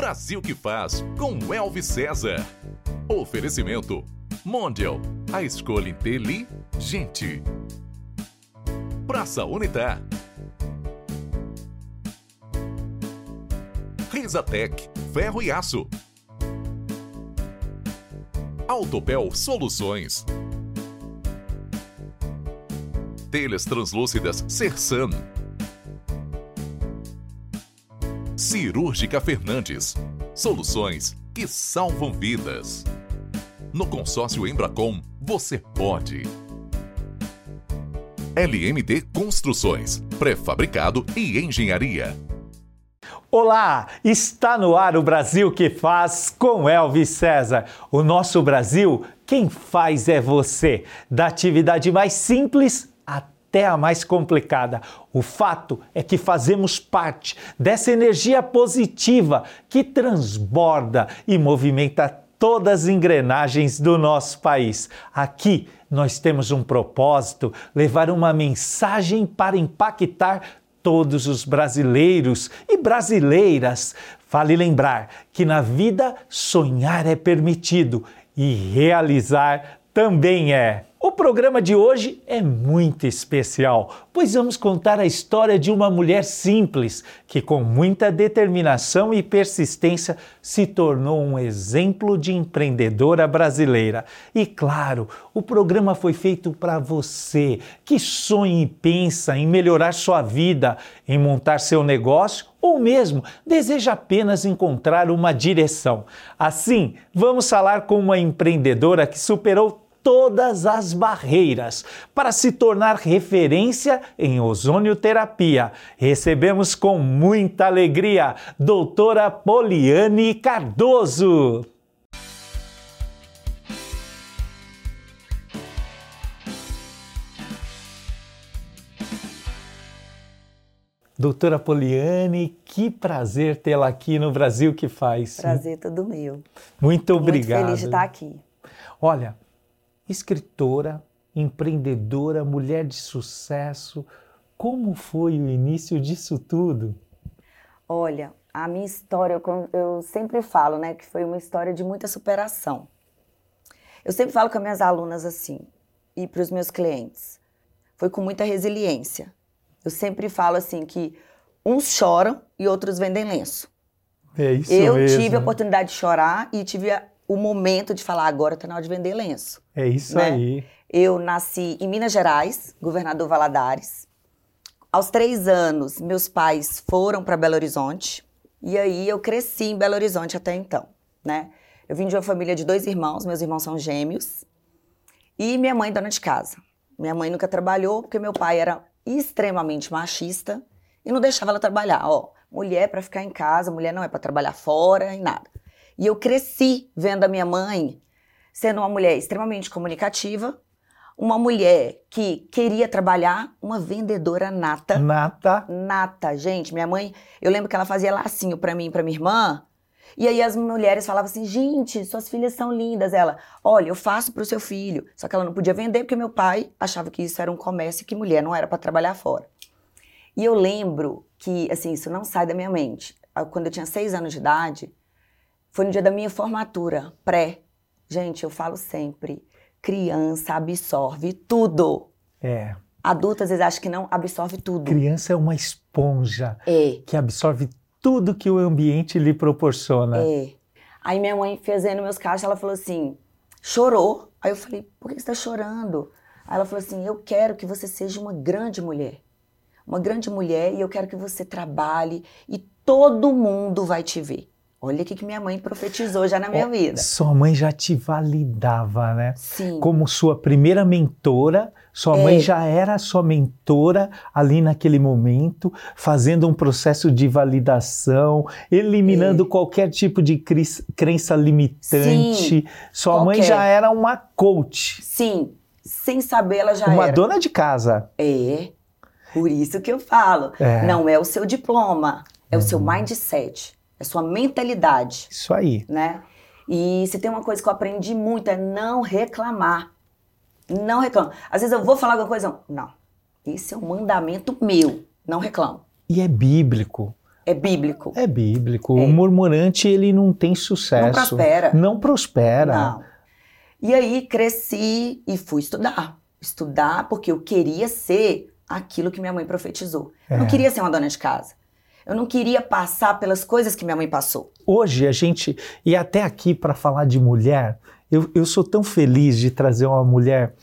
Brasil que faz com Elvis César. Oferecimento Mondial, a escolha inteligente. Praça Unitar. Risatec, ferro e aço. Autopel Soluções. Telhas translúcidas Sersan. Cirúrgica Fernandes. Soluções que salvam vidas. No consórcio Embracom, você pode. LMT Construções, pré-fabricado e engenharia. Olá, está no ar o Brasil que faz com Elvis César. O nosso Brasil, quem faz é você. Da atividade mais simples até a mais complicada. O fato é que fazemos parte dessa energia positiva que transborda e movimenta todas as engrenagens do nosso país. Aqui nós temos um propósito: levar uma mensagem para impactar todos os brasileiros e brasileiras. Vale lembrar que na vida sonhar é permitido e realizar também é. O programa de hoje é muito especial, pois vamos contar a história de uma mulher simples que, com muita determinação e persistência, se tornou um exemplo de empreendedora brasileira. E claro, o programa foi feito para você que sonha e pensa em melhorar sua vida, em montar seu negócio ou mesmo deseja apenas encontrar uma direção. Assim, vamos falar com uma empreendedora que superou todas as barreiras para se tornar referência em ozonioterapia. Recebemos com muita alegria doutora Poliane Cardoso. Doutora Poliane, que prazer tê-la aqui no Brasil que faz. Prazer todo meu. Muito obrigado. Muito feliz de estar aqui. Olha, escritora, empreendedora, mulher de sucesso. Como foi o início disso tudo? Olha, a minha história, eu sempre falo, né, que foi uma história de muita superação. Eu sempre falo com as minhas alunas assim, e para os meus clientes, foi com muita resiliência. Eu sempre falo assim que uns choram e outros vendem lenço. É isso eu mesmo. tive a oportunidade de chorar e tive a, o momento de falar agora está na hora de vender lenço. É isso né? aí. Eu nasci em Minas Gerais, governador Valadares. Aos três anos, meus pais foram para Belo Horizonte e aí eu cresci em Belo Horizonte até então, né? Eu vim de uma família de dois irmãos, meus irmãos são gêmeos e minha mãe dona de casa. Minha mãe nunca trabalhou porque meu pai era extremamente machista e não deixava ela trabalhar. Ó, mulher para ficar em casa, mulher não é para trabalhar fora e nada. E eu cresci vendo a minha mãe sendo uma mulher extremamente comunicativa, uma mulher que queria trabalhar, uma vendedora nata. Nata. Nata, gente. Minha mãe, eu lembro que ela fazia lacinho para mim e para minha irmã. E aí as mulheres falavam assim: gente, suas filhas são lindas. Ela, olha, eu faço para o seu filho. Só que ela não podia vender porque meu pai achava que isso era um comércio e que mulher não era para trabalhar fora. E eu lembro que, assim, isso não sai da minha mente. Quando eu tinha seis anos de idade, foi no dia da minha formatura, pré. Gente, eu falo sempre, criança absorve tudo. É. Adulto às vezes acha que não absorve tudo. Criança é uma esponja é. que absorve tudo que o ambiente lhe proporciona. É. Aí minha mãe fazendo meus cachos, ela falou assim, chorou. Aí eu falei, por que você está chorando? Aí ela falou assim, eu quero que você seja uma grande mulher. Uma grande mulher e eu quero que você trabalhe e todo mundo vai te ver. Olha o que minha mãe profetizou já na minha oh, vida. Sua mãe já te validava, né? Sim. Como sua primeira mentora, sua é. mãe já era sua mentora ali naquele momento, fazendo um processo de validação, eliminando é. qualquer tipo de crença limitante. Sim. Sua qualquer. mãe já era uma coach. Sim, sem saber ela já uma era. Uma dona de casa. É. Por isso que eu falo, é. não é o seu diploma, é uhum. o seu uhum. mindset é sua mentalidade. Isso aí. Né? E se tem uma coisa que eu aprendi muito é não reclamar. Não reclamo. Às vezes eu vou falar alguma coisa, não. Esse é um mandamento meu. Não reclamo. E é bíblico. É bíblico. É bíblico. É. O murmurante, ele não tem sucesso. Não prospera. Não prospera. Não. E aí cresci e fui estudar. Estudar porque eu queria ser aquilo que minha mãe profetizou. Eu não É. queria ser uma dona de casa. Eu não queria passar pelas coisas que minha mãe passou. Hoje a gente, e até aqui para falar de mulher, eu, eu sou tão feliz de trazer uma mulher,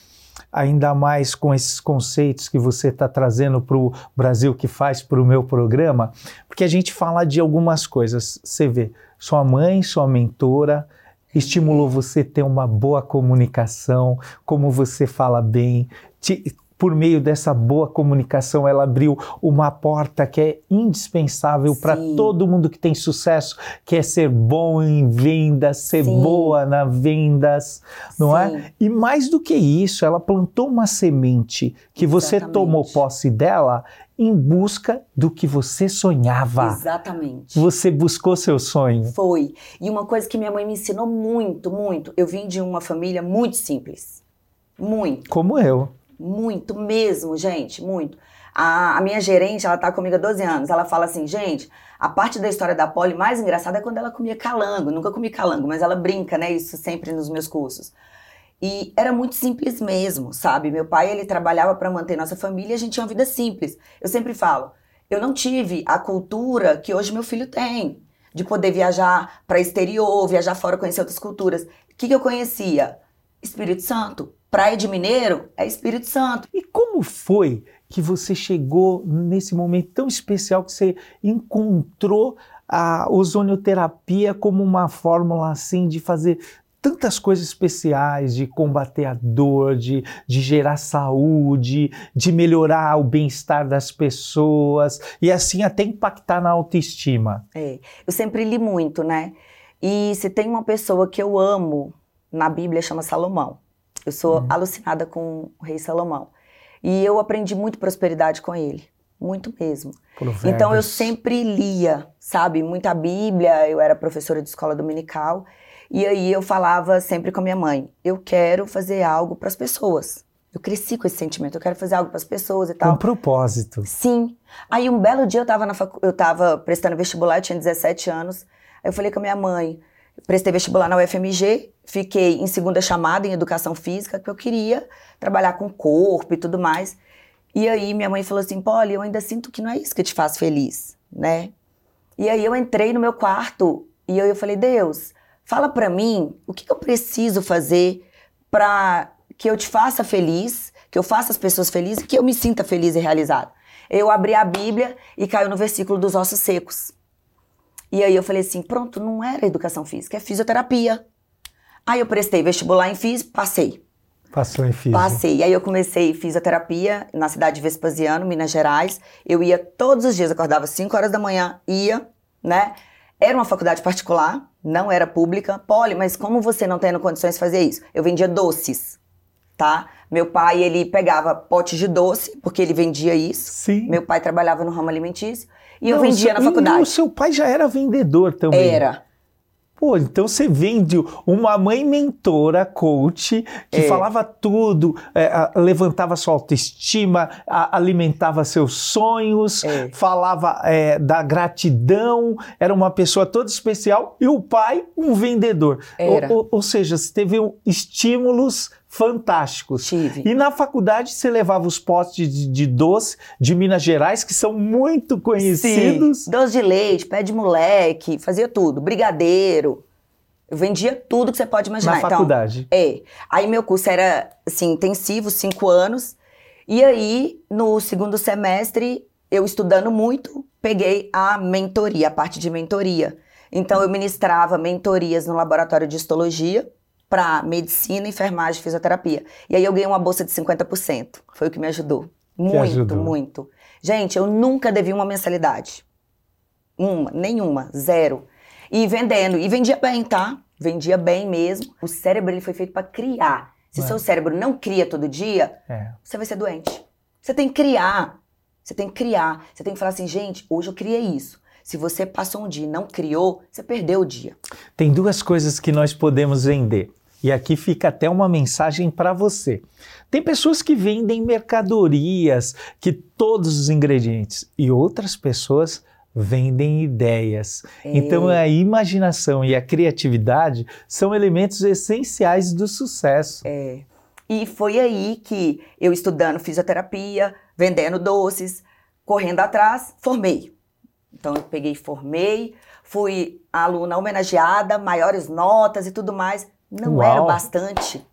ainda mais com esses conceitos que você está trazendo para o Brasil que faz para o meu programa, porque a gente fala de algumas coisas. Você vê, sua mãe, sua mentora, estimulou você ter uma boa comunicação, como você fala bem, te- por meio dessa boa comunicação, ela abriu uma porta que é indispensável para todo mundo que tem sucesso, que é ser bom em vendas, ser Sim. boa na vendas, não é? Sim. E mais do que isso, ela plantou uma semente que você Exatamente. tomou posse dela em busca do que você sonhava. Exatamente. Você buscou seu sonho. Foi. E uma coisa que minha mãe me ensinou muito, muito. Eu vim de uma família muito simples. Muito. Como eu. Muito mesmo, gente, muito. A, a minha gerente, ela tá comigo há 12 anos. Ela fala assim, gente, a parte da história da Polly mais engraçada é quando ela comia calango. Nunca comi calango, mas ela brinca, né? Isso sempre nos meus cursos. E era muito simples mesmo, sabe? Meu pai, ele trabalhava para manter nossa família e a gente tinha uma vida simples. Eu sempre falo, eu não tive a cultura que hoje meu filho tem, de poder viajar para exterior, viajar fora, conhecer outras culturas. O que, que eu conhecia? Espírito Santo. Praia de Mineiro é Espírito Santo. E como foi que você chegou nesse momento tão especial que você encontrou a ozonioterapia como uma fórmula assim de fazer tantas coisas especiais, de combater a dor, de, de gerar saúde, de melhorar o bem-estar das pessoas e assim até impactar na autoestima? É, eu sempre li muito, né? E se tem uma pessoa que eu amo na Bíblia, chama Salomão. Eu sou alucinada com o rei Salomão. E eu aprendi muito prosperidade com ele. Muito mesmo. Provérbios. Então eu sempre lia, sabe? Muita Bíblia. Eu era professora de escola dominical. E aí eu falava sempre com a minha mãe: eu quero fazer algo para as pessoas. Eu cresci com esse sentimento, eu quero fazer algo para as pessoas e tal. propósito. Sim. Aí um belo dia eu tava, na facu... eu tava prestando vestibular, eu tinha 17 anos. Aí eu falei com a minha mãe, prestei vestibular na UFMG, fiquei em segunda chamada em educação física, que eu queria trabalhar com corpo e tudo mais. E aí minha mãe falou assim, Polly, eu ainda sinto que não é isso que te faz feliz, né? E aí eu entrei no meu quarto e eu, eu falei, Deus, fala pra mim o que, eu preciso fazer pra que eu te faça feliz, que eu faça as pessoas felizes e que eu me sinta feliz e realizada. Eu abri a Bíblia e caiu no versículo dos ossos secos. E aí eu falei assim, pronto, não era educação física, é fisioterapia. Aí eu prestei vestibular em física, passei. Passou em físico. Passei. E aí eu comecei fisioterapia na cidade de Vespasiano, Minas Gerais. Eu ia todos os dias, acordava 5 horas da manhã, ia, né? Era uma faculdade particular, não era pública. Poli, mas como você não tendo condições de fazer isso? Eu vendia doces, tá? Meu pai, ele pegava potes de doce, porque ele vendia isso. Sim. Meu pai trabalhava no ramo alimentício. E eu Não, vendia seu- na e O faculdade. seu pai já era vendedor também. Era. Pô, então você vende uma mãe mentora, coach, que É. falava tudo, é, a- levantava sua autoestima, a- alimentava seus sonhos, É. falava é, da gratidão, era uma pessoa toda especial, e o pai, um vendedor. Era. Ou, ou- ou seja, você teve um- estímulos fantásticos. Tive. E na faculdade você levava os potes de, de doce de Minas Gerais, que são muito conhecidos. Sim. Doce de leite, pé de moleque, fazia tudo. Brigadeiro. Eu vendia tudo que você pode imaginar. Na Então, faculdade. É. Aí meu curso era, assim, intensivo, cinco anos. E aí, no segundo semestre, eu estudando muito, peguei a mentoria, a parte de mentoria. Então, eu ministrava mentorias no laboratório de histologia para medicina, enfermagem e fisioterapia. E aí, eu ganhei uma bolsa de 50%. Foi o que me ajudou. Muito, ajudou. muito. Gente, eu nunca devi uma mensalidade. Uma, nenhuma, zero. E vendendo. E vendia bem, tá? Vendia bem mesmo. O cérebro ele foi feito para criar. Se seu cérebro não cria todo dia, É. você vai ser doente. Você tem que criar. Você tem que criar. Você tem que falar assim, gente, hoje eu criei isso. Se você passou um dia e não criou, você perdeu o dia. Tem duas coisas que nós podemos vender. E aqui fica até uma mensagem para você. Tem pessoas que vendem mercadorias, que todos os ingredientes, e outras pessoas vendem ideias. É. Então a imaginação e a criatividade são elementos essenciais do sucesso. É. E foi aí que eu estudando fisioterapia, vendendo doces, correndo atrás, formei. Então eu peguei, formei, fui aluna homenageada, maiores notas e tudo mais. Não Uau. era bastante.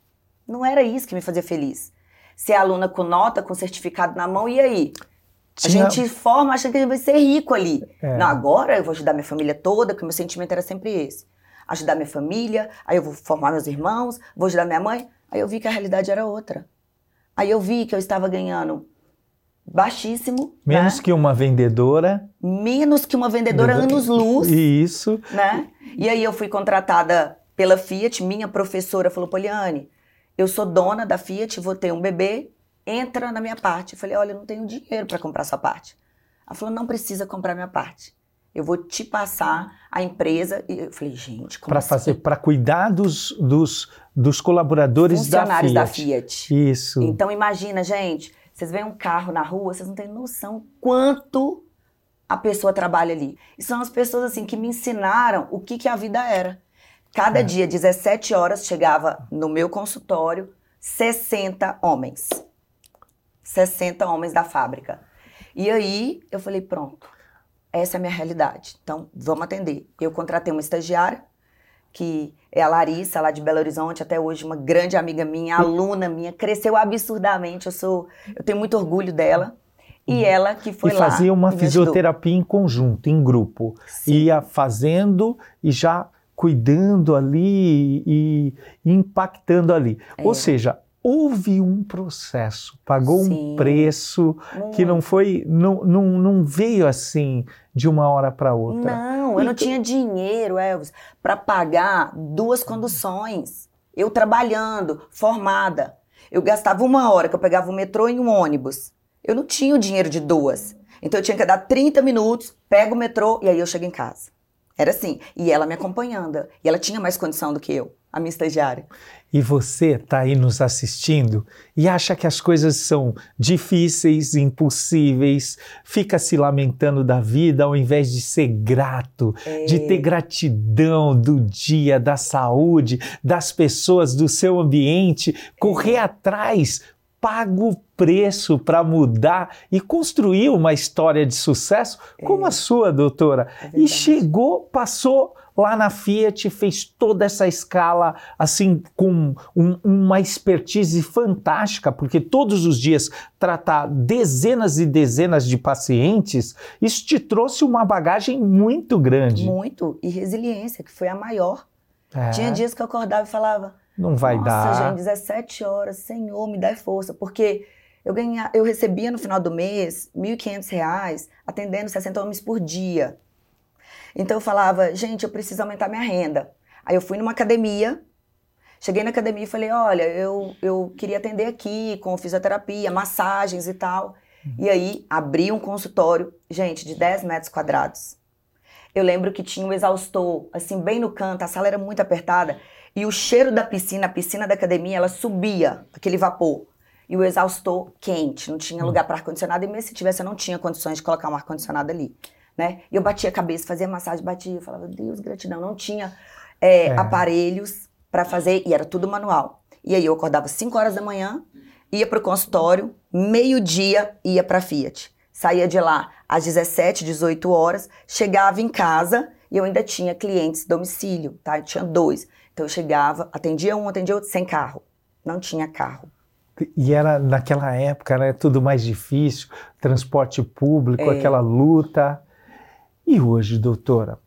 Não era isso que me fazia feliz. Ser aluna com nota, com certificado na mão, e aí? Tinha- A gente forma achando que a gente vai ser rico ali. É. Não, agora eu vou ajudar minha família toda, que o meu sentimento era sempre esse. Ajudar minha família, aí eu vou formar meus irmãos, vou ajudar minha mãe. Aí eu vi que a realidade era outra. Aí eu vi que eu estava ganhando baixíssimo, Menos né? que uma vendedora. menos que uma vendedora Vendedora. anos-luz, Isso. né? E aí eu fui contratada pela Fiat, minha professora falou, Poliane, eu sou dona da Fiat, vou ter um bebê, entra na minha parte. Eu falei, olha, eu não tenho dinheiro para comprar sua parte. Ela falou, não precisa comprar minha parte. Eu vou te passar a empresa. E eu falei, gente, como Para assim? fazer, para cuidar dos, dos, dos colaboradores funcionários da da Fiat. Fiat. Isso. Então imagina, gente, vocês veem um carro na rua, vocês não têm noção quanto a pessoa trabalha ali. E são as pessoas assim que me ensinaram o que, que a vida era. Cada É. dia, 17 horas, chegava no meu consultório 60 homens. 60 homens da fábrica. E aí eu falei, pronto, essa é a minha realidade. Então, vamos atender. Eu contratei uma estagiária, que é a Larissa, lá de Belo Horizonte, até hoje uma grande amiga minha, aluna minha, cresceu absurdamente. Eu sou, eu tenho muito orgulho dela. E ela que foi e lá. fazia uma e me ajudou. fisioterapia em conjunto, em grupo. Sim. Ia fazendo e já cuidando ali e, e impactando ali. É. Ou seja, houve um processo, pagou um Sim. preço que não foi, não, não, não veio assim de uma hora para outra. Não, eu não tinha dinheiro, Elvis, para pagar duas conduções. Eu trabalhando, formada. Eu gastava uma hora que eu pegava o metrô e um ônibus. Eu não tinha o dinheiro de duas. Então eu tinha que dar 30 minutos, pego o metrô e aí eu chego em casa. Era assim. E ela me acompanhando. E ela tinha mais condição do que eu, a minha estagiária. E você está aí nos assistindo e acha que as coisas são difíceis, impossíveis, fica se lamentando da vida ao invés de ser grato, de ter gratidão do dia, da saúde, das pessoas, do seu ambiente, correr atrás, paga o preço para mudar e construir uma história de sucesso como a sua, doutora. É e chegou, passou lá na Fiat, fez toda essa escala, assim, com um- uma expertise fantástica, porque todos os dias tratar dezenas e dezenas de pacientes, isso te trouxe uma bagagem muito grande. Muito. E resiliência, que foi a maior. É, Tinha dias que eu acordava e falava, não vai Nossa, dar. gente, 17 horas, Senhor, me dá força. Porque eu ganha, eu recebia no final do mês 1.500 reais, atendendo 60 homens por dia. Então eu falava, gente, eu preciso aumentar minha renda. Aí eu fui numa academia, cheguei na academia e falei, olha, eu, eu queria atender aqui com fisioterapia, massagens e tal. E aí abri um consultório, gente, de 10 metros quadrados. Eu lembro que tinha um exaustor, assim, bem no canto, a sala era muito apertada. E o cheiro da piscina, a piscina da academia, ela subia, aquele vapor. E o exaustor quente, não tinha lugar para ar-condicionado. E mesmo se tivesse, eu não tinha condições de colocar um ar-condicionado ali. Né? E eu batia a cabeça, fazia massagem, batia. Falava, Deus, gratidão. Não tinha é, É. aparelhos para fazer, e era tudo manual. E aí eu acordava 5 horas da manhã, ia pro consultório, meio-dia ia pra Fiat. Saía de lá às 17, 18 horas, chegava em casa e eu ainda tinha clientes domicílio, tá? Eu tinha dois. Então eu chegava, atendia um, atendia outro, sem carro. Não tinha carro. E era naquela época, era tudo mais difícil, transporte público, É. aquela luta. E hoje, doutora,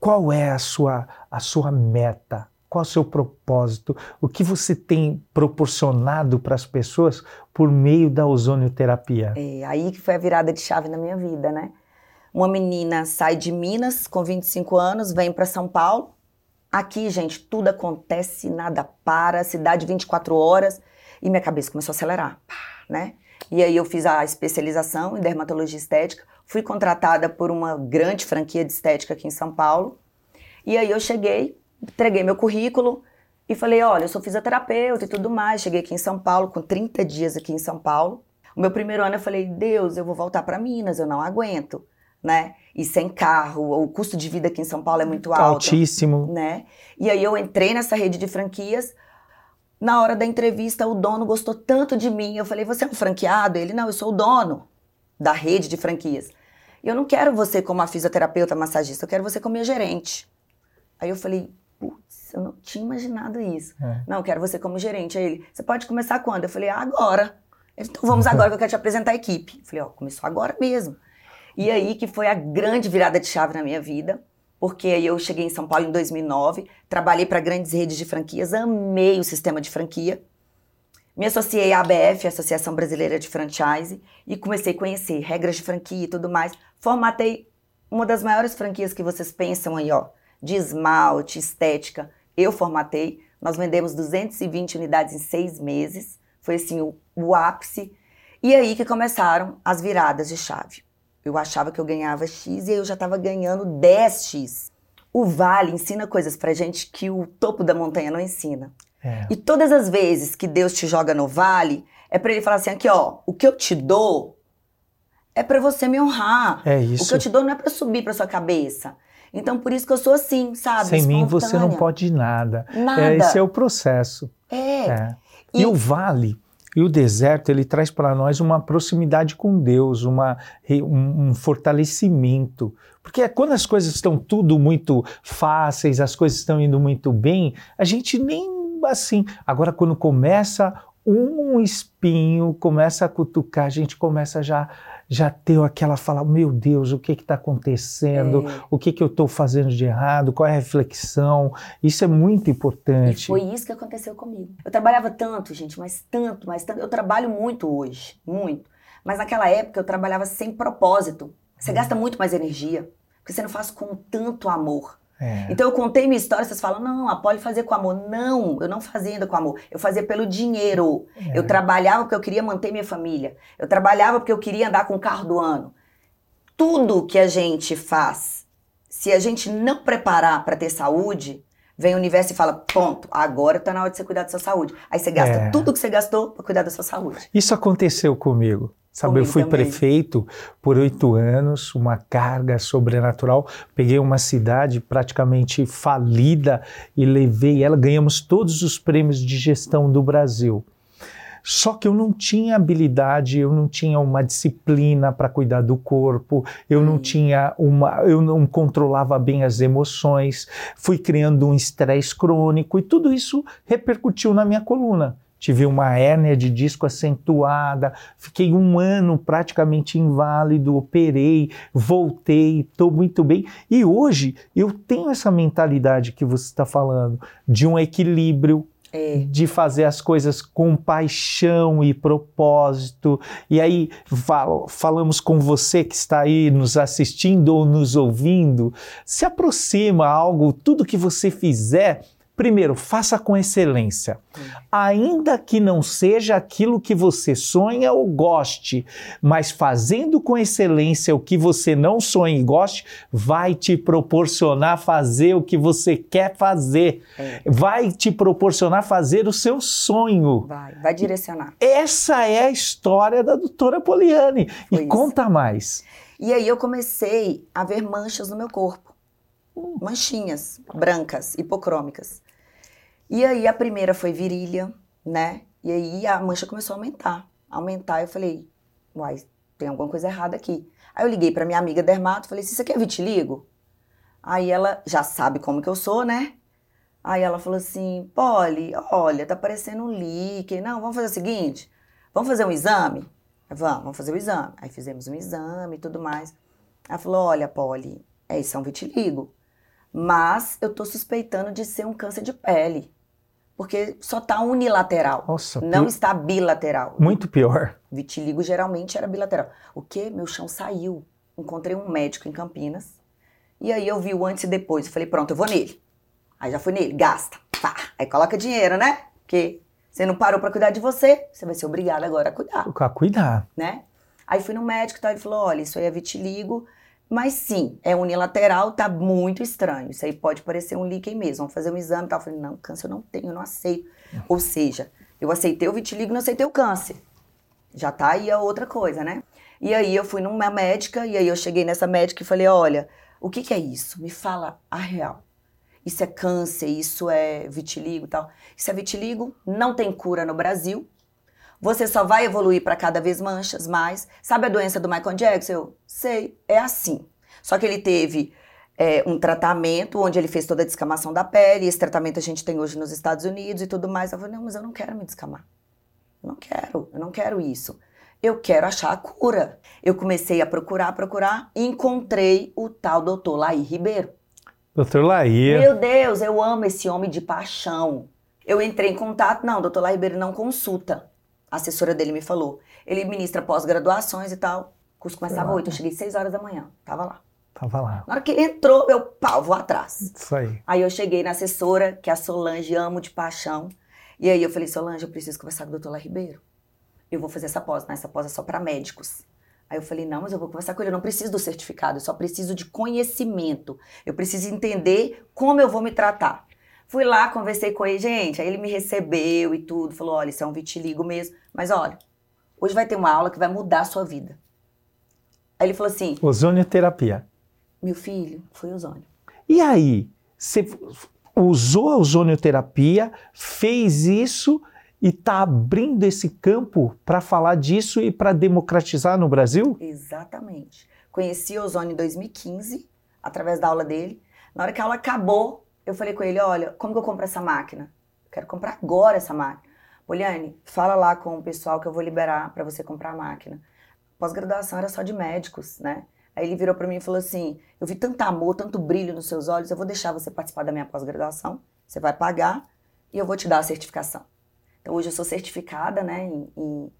qual é a sua, a sua meta? Qual é o seu propósito? O que você tem proporcionado para as pessoas por meio da ozonioterapia? É aí que foi a virada de chave na minha vida, né? Uma menina sai de Minas com 25 anos, vem para São Paulo. Aqui, gente, tudo acontece, nada para, cidade 24 horas. E minha cabeça começou a acelerar, né? E aí eu fiz a especialização em dermatologia estética, fui contratada por uma grande franquia de estética aqui em São Paulo. E aí eu cheguei, entreguei meu currículo e falei, olha, eu sou fisioterapeuta e tudo mais. Cheguei aqui em São Paulo, com 30 dias aqui em São Paulo. O meu primeiro ano eu falei, Deus, eu vou voltar para Minas, eu não aguento. Né? E sem carro, o custo de vida aqui em São Paulo é muito alto. Altíssimo. Né? E aí eu entrei nessa rede de franquias. Na hora da entrevista, o dono gostou tanto de mim. Eu falei, você é um franqueado? Ele, não, eu sou o dono da rede de franquias. Eu não quero você como a fisioterapeuta, massagista, eu quero você como minha gerente. Aí eu falei, putz, eu não tinha imaginado isso. É. Não, eu quero você como gerente. Aí ele, você pode começar quando? Eu falei, ah, agora. Ele, então vamos agora que eu quero te apresentar a equipe. Eu falei, ó, começou agora mesmo. E aí que foi a grande virada de chave na minha vida, porque eu cheguei em São Paulo em 2009, trabalhei para grandes redes de franquias, amei o sistema de franquia. Me associei à ABF, Associação Brasileira de Franchise, e comecei a conhecer regras de franquia e tudo mais. Formatei uma das maiores franquias que vocês pensam aí, ó, de esmalte, estética. Eu formatei. Nós vendemos 220 unidades em seis meses. Foi assim o, o ápice. E aí que começaram as viradas de chave. Eu achava que eu ganhava X e aí eu já estava ganhando 10X. O Vale ensina coisas pra gente que o topo da montanha não ensina. É. E todas as vezes que Deus te joga no vale, é para ele falar assim: aqui, ó, o que eu te dou é para você me honrar. É isso. O que eu te dou não é para subir para sua cabeça. Então, por isso que eu sou assim, sabe? Sem Espontânea. mim você não pode nada. Nada. É, esse é o processo. É. é. E, e o vale e o deserto ele traz para nós uma proximidade com Deus, uma, um, um, fortalecimento. Porque quando as coisas estão tudo muito fáceis, as coisas estão indo muito bem, a gente nem assim. Agora, quando começa um espinho, começa a cutucar, a gente começa já já ter aquela fala, meu Deus, o que está acontecendo? É. O que, que eu estou fazendo de errado? Qual é a reflexão? Isso é muito importante. E foi isso que aconteceu comigo. Eu trabalhava tanto, gente, mas tanto, mas tanto. Eu trabalho muito hoje, muito. Mas naquela época eu trabalhava sem propósito. Você hum. gasta muito mais energia, porque você não faz com tanto amor. É. Então eu contei minha história, vocês falam, não, a Poli fazia com amor. Não, eu não fazia ainda com amor. Eu fazia pelo dinheiro. É. Eu trabalhava porque eu queria manter minha família. Eu trabalhava porque eu queria andar com o carro do ano. Tudo que a gente faz, se a gente não preparar para ter saúde, vem o universo e fala: ponto, agora está na hora de você cuidar da sua saúde. Aí você gasta é. tudo que você gastou para cuidar da sua saúde. Isso aconteceu comigo. Sabe, eu fui também. prefeito por oito anos, uma carga sobrenatural. Peguei uma cidade praticamente falida e levei ela. Ganhamos todos os prêmios de gestão do Brasil. Só que eu não tinha habilidade, eu não tinha uma disciplina para cuidar do corpo, eu não hum. tinha uma, eu não controlava bem as emoções, fui criando um estresse crônico e tudo isso repercutiu na minha coluna tive uma hérnia de disco acentuada, fiquei um ano praticamente inválido, operei, voltei, estou muito bem. E hoje eu tenho essa mentalidade que você está falando, de um equilíbrio, é. de fazer as coisas com paixão e propósito. E aí fal falamos com você que está aí nos assistindo ou nos ouvindo, se aproxima algo, tudo que você fizer Primeiro, faça com excelência. Ainda que não seja aquilo que você sonha ou goste, mas fazendo com excelência o que você não sonha e goste, vai te proporcionar fazer o que você quer fazer. É. Vai te proporcionar fazer o seu sonho. Vai, vai direcionar. Essa é a história da doutora Poliane. Foi e isso. conta mais. E aí eu comecei a ver manchas no meu corpo. Manchinhas brancas, hipocrômicas. E aí a primeira foi virilha, né? E aí a mancha começou a aumentar. Aumentar, eu falei, uai, tem alguma coisa errada aqui. Aí eu liguei para minha amiga dermato, falei, isso aqui é vitiligo? Aí ela já sabe como que eu sou, né? Aí ela falou assim, Polly, olha, tá parecendo um líquido. Não, vamos fazer o seguinte, vamos fazer um exame? Vamos, vamos fazer o exame. Aí fizemos um exame e tudo mais. Ela falou, olha, Polly, é isso é um vitiligo. Mas eu tô suspeitando de ser um câncer de pele porque só está unilateral. Nossa, não está bilateral. Muito pior. Vitiligo geralmente era bilateral. O que? Meu chão saiu. Encontrei um médico em Campinas. E aí eu vi o antes e depois. Eu falei, pronto, eu vou nele. Aí já fui nele, gasta. Pá. Aí coloca dinheiro, né? Porque você não parou para cuidar de você, você vai ser obrigado agora a cuidar. A cuidar. Né? Aí fui no médico e tal, ele falou: olha, isso aí é vitiligo. Mas sim, é unilateral, tá muito estranho. Isso aí pode parecer um líquen mesmo. Vamos fazer um exame e tal. Eu falei, não, câncer eu não tenho, eu não aceito. Ou seja, eu aceitei o vitiligo não aceitei o câncer. Já tá aí a outra coisa, né? E aí eu fui numa médica, e aí eu cheguei nessa médica e falei: olha, o que, que é isso? Me fala a real. Isso é câncer, isso é vitiligo e tal. Isso é vitiligo, não tem cura no Brasil. Você só vai evoluir para cada vez manchas mais. Sabe a doença do Michael Jackson? Eu sei, é assim. Só que ele teve é, um tratamento onde ele fez toda a descamação da pele. Esse tratamento a gente tem hoje nos Estados Unidos e tudo mais. Eu falei, não, mas eu não quero me descamar. Eu não quero, eu não quero isso. Eu quero achar a cura. Eu comecei a procurar, procurar e encontrei o tal doutor Laí Ribeiro. Doutor Laí. Meu Deus, eu amo esse homem de paixão. Eu entrei em contato, não, doutor Laí Ribeiro não consulta. A assessora dele me falou. Ele ministra pós-graduações e tal. O curso começava oito, eu cheguei seis horas da manhã, tava lá. Tava lá. Na hora que ele entrou, eu pau, vou atrás. Isso aí. Aí eu cheguei na assessora, que é a Solange, amo de paixão. E aí eu falei, Solange, eu preciso conversar com o doutor Lá Ribeiro eu vou fazer essa pós, né? Essa pós é só para médicos. Aí eu falei, não, mas eu vou conversar com ele, eu não preciso do certificado, eu só preciso de conhecimento. Eu preciso entender como eu vou me tratar. Fui lá, conversei com ele, gente, aí ele me recebeu e tudo, falou, olha, isso é um vitiligo mesmo, mas olha, hoje vai ter uma aula que vai mudar a sua vida. Aí ele falou assim... Ozonioterapia. Meu filho, foi ozônio. E aí, você usou a ozonioterapia, fez isso e está abrindo esse campo para falar disso e para democratizar no Brasil? Exatamente. Conheci o Ozônio em 2015, através da aula dele. Na hora que a aula acabou, eu falei com ele: olha, como que eu compro essa máquina? quero comprar agora essa máquina. Poliane, fala lá com o pessoal que eu vou liberar para você comprar a máquina. Pós-graduação era só de médicos, né? Aí ele virou para mim e falou assim: Eu vi tanto amor, tanto brilho nos seus olhos, eu vou deixar você participar da minha pós-graduação, você vai pagar e eu vou te dar a certificação. Então, hoje eu sou certificada né, em, em,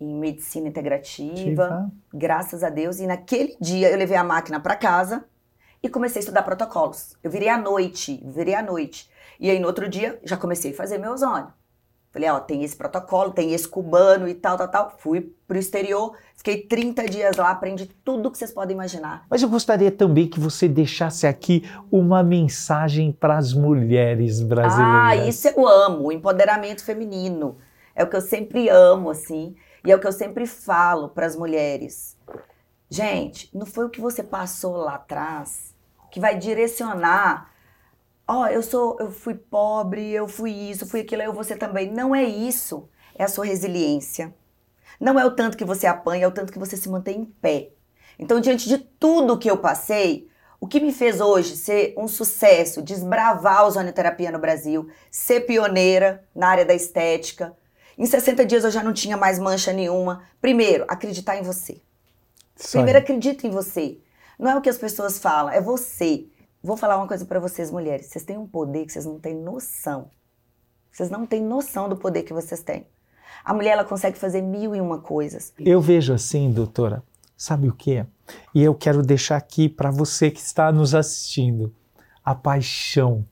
em medicina integrativa, graças a Deus. E naquele dia eu levei a máquina para casa e comecei a estudar protocolos. Eu virei à noite, virei à noite. E aí no outro dia já comecei a fazer meu ozônio. Falei, ó, tem esse protocolo, tem esse cubano e tal, tal, tal. Fui pro exterior, fiquei 30 dias lá, aprendi tudo que vocês podem imaginar. Mas eu gostaria também que você deixasse aqui uma mensagem para as mulheres brasileiras. Ah, isso eu amo, o empoderamento feminino. É o que eu sempre amo, assim, e é o que eu sempre falo para as mulheres. Gente, não foi o que você passou lá atrás que vai direcionar ó, oh, eu sou, eu fui pobre, eu fui isso, fui aquilo, eu você também. Não é isso. É a sua resiliência. Não é o tanto que você apanha, é o tanto que você se mantém em pé. Então, diante de tudo que eu passei, o que me fez hoje ser um sucesso, desbravar a ozonioterapia no Brasil, ser pioneira na área da estética. Em 60 dias eu já não tinha mais mancha nenhuma. Primeiro, acreditar em você. Primeiro, acredita em você. Não é o que as pessoas falam, é você. Vou falar uma coisa para vocês, mulheres. Vocês têm um poder que vocês não têm noção. Vocês não têm noção do poder que vocês têm. A mulher ela consegue fazer mil e uma coisas. Eu vejo assim, doutora. Sabe o que? E eu quero deixar aqui para você que está nos assistindo a paixão,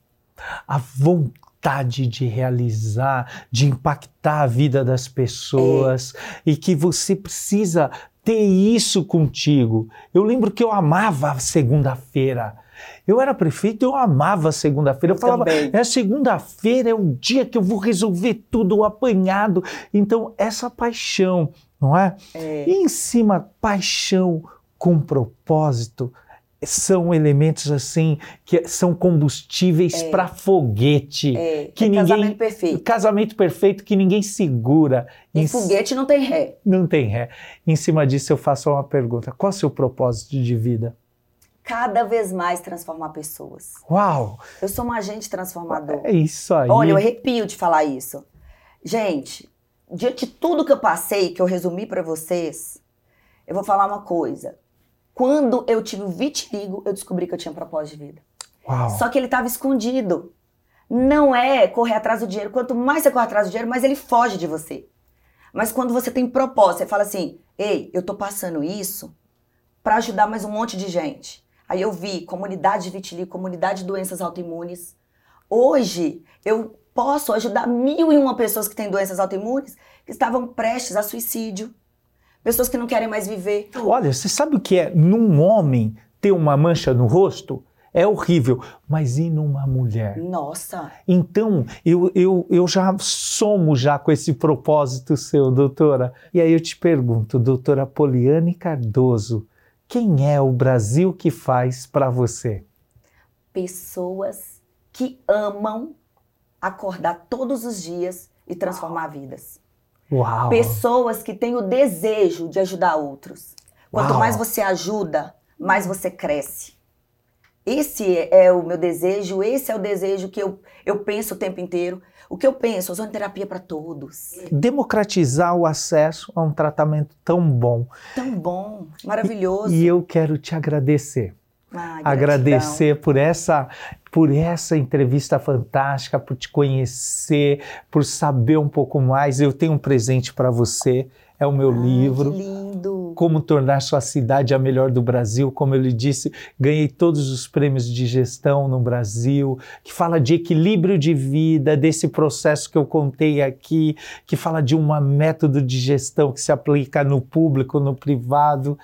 a vontade de realizar, de impactar a vida das pessoas é. e que você precisa ter isso contigo. Eu lembro que eu amava segunda-feira. Eu era prefeito, eu amava segunda-feira. Eu, eu falava, também. é segunda-feira, é o dia que eu vou resolver tudo o apanhado. Então, essa paixão, não é? é. E em cima, paixão com propósito são elementos assim que são combustíveis é. para foguete é. que é ninguém casamento perfeito casamento perfeito que ninguém segura e em foguete não tem ré não tem ré em cima disso eu faço uma pergunta qual é o seu propósito de vida cada vez mais transformar pessoas. Uau! Eu sou um agente transformador. É isso aí. Olha, eu arrepio de falar isso. Gente, diante de tudo que eu passei, que eu resumi para vocês, eu vou falar uma coisa. Quando eu tive o vitiligo, eu descobri que eu tinha propósito de vida. Uau. Só que ele estava escondido. Não é correr atrás do dinheiro. Quanto mais você corre atrás do dinheiro, mais ele foge de você. Mas quando você tem propósito, você fala assim: ei, eu tô passando isso para ajudar mais um monte de gente. Aí eu vi comunidade de vitiligo, comunidade de doenças autoimunes. Hoje eu posso ajudar mil e uma pessoas que têm doenças autoimunes que estavam prestes a suicídio. Pessoas que não querem mais viver. Olha, você sabe o que é num homem ter uma mancha no rosto? é horrível. Mas e numa mulher? Nossa! Então, eu, eu, eu já somo já com esse propósito seu, doutora. E aí eu te pergunto, doutora Poliane Cardoso, quem é o Brasil que faz para você? Pessoas que amam acordar todos os dias e transformar vidas. Uau! Pessoas que têm o desejo de ajudar outros. Quanto Uau. mais você ajuda, mais você cresce. Esse é o meu desejo, esse é o desejo que eu, eu penso o tempo inteiro. O que eu penso, ozonoterapia para todos. Democratizar o acesso a um tratamento tão bom. Tão bom, maravilhoso. E eu quero te agradecer. Ah, agradecer por essa por essa entrevista fantástica, por te conhecer, por saber um pouco mais. Eu tenho um presente para você, é o meu Ai, livro. Que lindo. Como tornar sua cidade a melhor do Brasil, como eu lhe disse, ganhei todos os prêmios de gestão no Brasil, que fala de equilíbrio de vida, desse processo que eu contei aqui, que fala de um método de gestão que se aplica no público, no privado,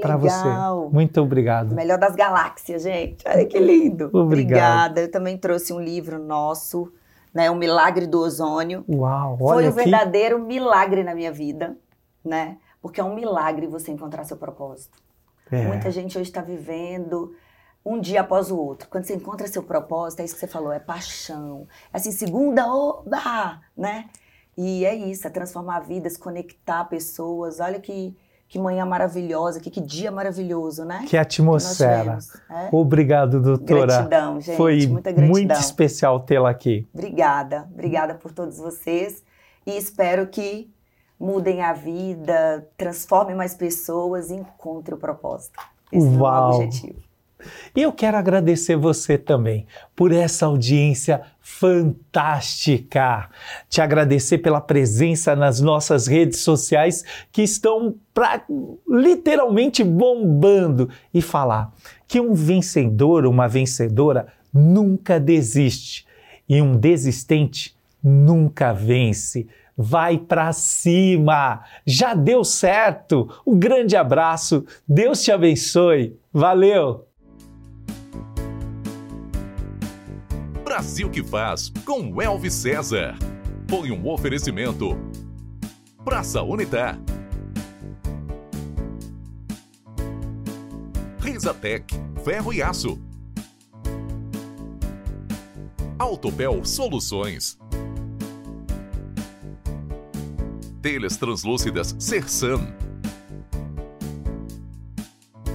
para você. Muito obrigado. Melhor das galáxias, gente. Olha que lindo. Obrigado. Obrigada. Eu também trouxe um livro nosso, né? O Milagre do Ozônio. Uau, Foi olha um aqui. verdadeiro milagre na minha vida, né? Porque é um milagre você encontrar seu propósito. É. Muita gente hoje está vivendo um dia após o outro. Quando você encontra seu propósito, é isso que você falou, é paixão. É assim, segunda, oba, né? E é isso, é transformar vidas, conectar pessoas. Olha que, que manhã maravilhosa, que, que dia maravilhoso, né? Que que atmosfera. tivemos, é? Obrigado, doutora. Gratidão, gente. Foi muita gratidão. muito especial tê-la aqui. Obrigada, obrigada por todos vocês e espero que mudem a vida, transformem mais pessoas e encontrem o propósito. Esse é o Uau. objetivo. E eu quero agradecer você também por essa audiência fantástica. Te agradecer pela presença nas nossas redes sociais que estão pra, literalmente bombando e falar que um vencedor, uma vencedora nunca desiste e um desistente nunca vence. Vai para cima! Já deu certo! Um grande abraço, Deus te abençoe, valeu! Brasil que faz com Elvis César. Foi um oferecimento. Praça Unitar. Risatec, ferro e aço. Autopel Soluções. Telhas translúcidas Sersan.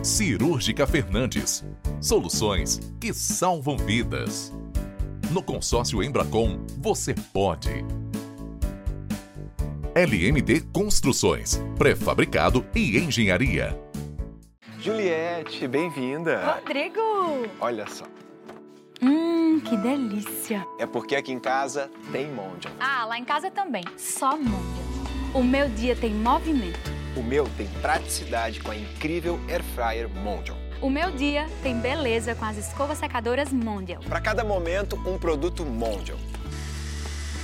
Cirúrgica Fernandes. Soluções que salvam vidas. No consórcio Embracom, você pode. LMD Construções, pré-fabricado e engenharia. Juliette, bem-vinda. Rodrigo! Olha só, Hum, que delícia! é porque aqui em casa tem Mondial. Ah, lá em casa também, só Mondial. O meu dia tem movimento. O meu tem praticidade com a incrível Air Fryer Mondial. O meu dia tem beleza com as escovas secadoras Mondial. Para cada momento, um produto Mondial.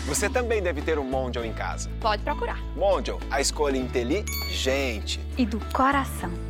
Você também deve ter um Mondial em casa. Pode procurar. Mondial, a escolha inteligente. E do coração.